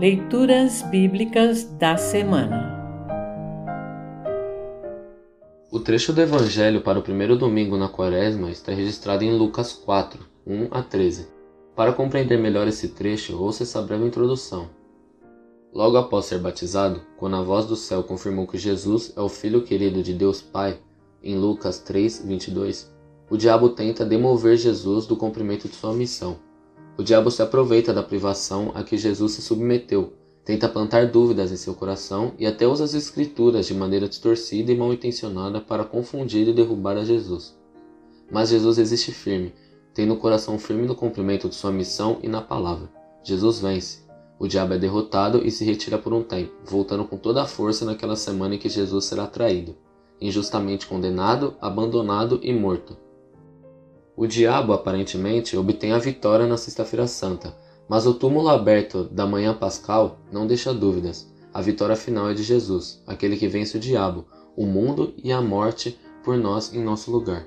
Leituras Bíblicas da Semana O trecho do Evangelho para o primeiro domingo na Quaresma está registrado em Lucas 4, 1 a 13. Para compreender melhor esse trecho, ouça essa breve introdução. Logo após ser batizado, quando a voz do céu confirmou que Jesus é o Filho querido de Deus Pai, em Lucas 3, 22, o diabo tenta demover Jesus do cumprimento de sua missão. O diabo se aproveita da privação a que Jesus se submeteu, tenta plantar dúvidas em seu coração e até usa as Escrituras de maneira distorcida e mal intencionada para confundir e derrubar a Jesus. Mas Jesus existe firme, tendo o coração firme no cumprimento de sua missão e na palavra. Jesus vence. O diabo é derrotado e se retira por um tempo, voltando com toda a força naquela semana em que Jesus será traído, injustamente condenado, abandonado e morto. O diabo, aparentemente, obtém a vitória na Sexta-feira Santa, mas o túmulo aberto da manhã pascal não deixa dúvidas. A vitória final é de Jesus, aquele que vence o diabo, o mundo e a morte por nós em nosso lugar.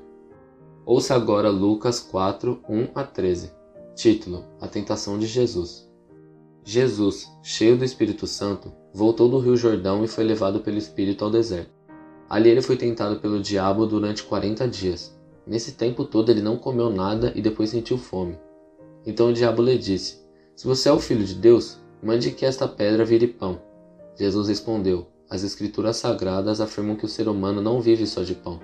Ouça agora Lucas 4, 1 a 13. Título: A Tentação de Jesus. Jesus, cheio do Espírito Santo, voltou do Rio Jordão e foi levado pelo Espírito ao deserto. Ali ele foi tentado pelo diabo durante quarenta dias. Nesse tempo todo ele não comeu nada e depois sentiu fome. Então o diabo lhe disse: Se você é o filho de Deus, mande que esta pedra vire pão. Jesus respondeu: As escrituras sagradas afirmam que o ser humano não vive só de pão.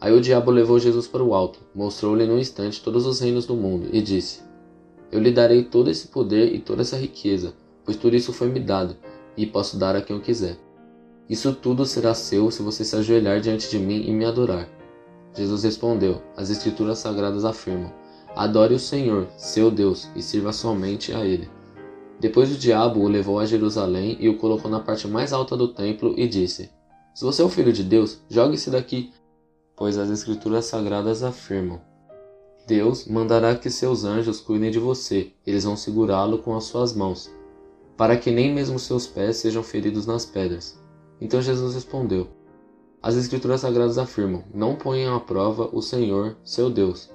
Aí o diabo levou Jesus para o alto, mostrou-lhe num instante todos os reinos do mundo e disse: Eu lhe darei todo esse poder e toda essa riqueza, pois tudo isso foi me dado, e posso dar a quem eu quiser. Isso tudo será seu se você se ajoelhar diante de mim e me adorar. Jesus respondeu: As Escrituras Sagradas afirmam: Adore o Senhor, seu Deus, e sirva somente a Ele. Depois o diabo o levou a Jerusalém e o colocou na parte mais alta do templo e disse: Se você é o filho de Deus, jogue-se daqui, pois as Escrituras Sagradas afirmam: Deus mandará que seus anjos cuidem de você, eles vão segurá-lo com as suas mãos, para que nem mesmo seus pés sejam feridos nas pedras. Então Jesus respondeu: as Escrituras Sagradas afirmam: não ponham à prova o Senhor, seu Deus.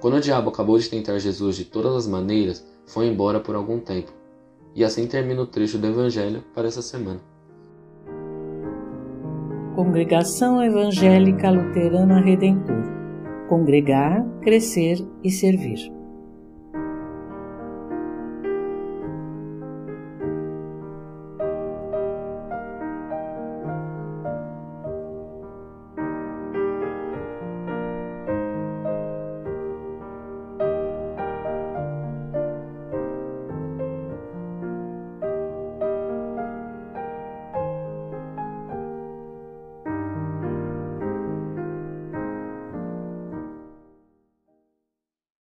Quando o diabo acabou de tentar Jesus de todas as maneiras, foi embora por algum tempo. E assim termina o trecho do Evangelho para essa semana. Congregação Evangélica Luterana Redentor Congregar, Crescer e Servir.